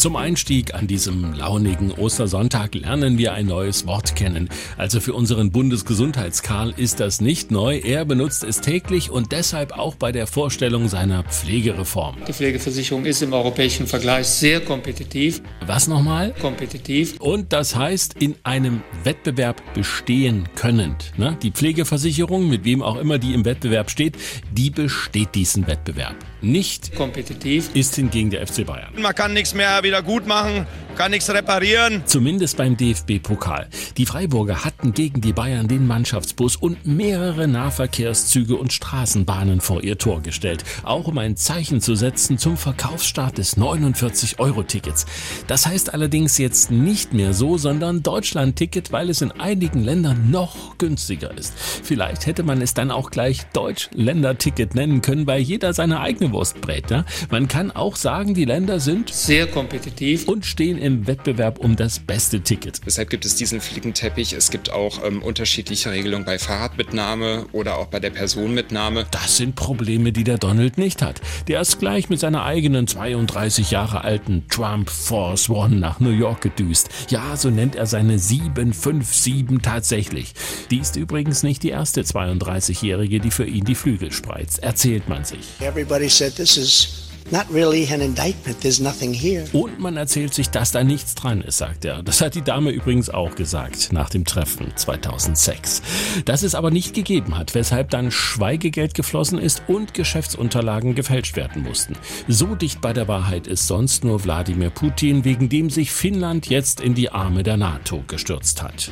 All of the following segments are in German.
Zum Einstieg an diesem launigen Ostersonntag lernen wir ein neues Wort kennen. Also für unseren Bundesgesundheitskarl ist das nicht neu. Er benutzt es täglich und deshalb auch bei der Vorstellung seiner Pflegereform. Die Pflegeversicherung ist im europäischen Vergleich sehr kompetitiv. Was nochmal? Kompetitiv. Und das heißt, in einem Wettbewerb bestehen könnend. Ne? Die Pflegeversicherung, mit wem auch immer die im Wettbewerb steht, die besteht diesen Wettbewerb. Nicht kompetitiv ist hingegen der FC Bayern. Man kann nichts mehr wieder gut machen kann nichts reparieren. Zumindest beim DFB-Pokal. Die Freiburger hatten gegen die Bayern den Mannschaftsbus und mehrere Nahverkehrszüge und Straßenbahnen vor ihr Tor gestellt, auch um ein Zeichen zu setzen zum Verkaufsstart des 49-Euro-Tickets. Das heißt allerdings jetzt nicht mehr so, sondern Deutschland-Ticket, weil es in einigen Ländern noch günstiger ist. Vielleicht hätte man es dann auch gleich Deutsch-Länder-Ticket nennen können, weil jeder seine eigene Wurst brät. Ja? Man kann auch sagen, die Länder sind sehr kompetitiv und stehen im im Wettbewerb um das beste Ticket. Deshalb gibt es diesen Flickenteppich. Es gibt auch ähm, unterschiedliche Regelungen bei Fahrradmitnahme oder auch bei der Personenmitnahme. Das sind Probleme, die der Donald nicht hat. Der ist gleich mit seiner eigenen 32 Jahre alten Trump Force One nach New York gedüst. Ja, so nennt er seine 757 tatsächlich. Die ist übrigens nicht die erste 32-Jährige, die für ihn die Flügel spreizt, erzählt man sich. Everybody said this is really an indictment. There's nothing here. Und man erzählt sich, dass da nichts dran ist, sagt er. Das hat die Dame übrigens auch gesagt nach dem Treffen 2006. Dass es aber nicht gegeben hat, weshalb dann Schweigegeld geflossen ist und Geschäftsunterlagen gefälscht werden mussten. So dicht bei der Wahrheit ist sonst nur Wladimir Putin, wegen dem sich Finnland jetzt in die Arme der NATO gestürzt hat.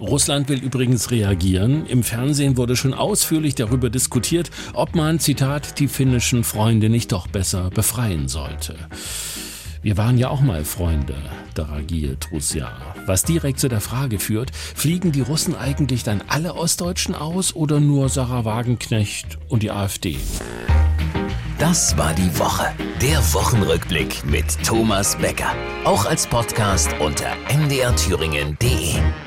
Russland will übrigens reagieren. Im Fernsehen wurde schon ausführlich darüber diskutiert, ob man, Zitat, die finnischen Freunde nicht doch besser befreien sollte. Wir waren ja auch mal Freunde, Daragie Trusja. Was direkt zu der Frage führt, fliegen die Russen eigentlich dann alle Ostdeutschen aus oder nur Sarah Wagenknecht und die AfD? Das war die Woche. Der Wochenrückblick mit Thomas Becker. Auch als Podcast unter mdrthüringen.de.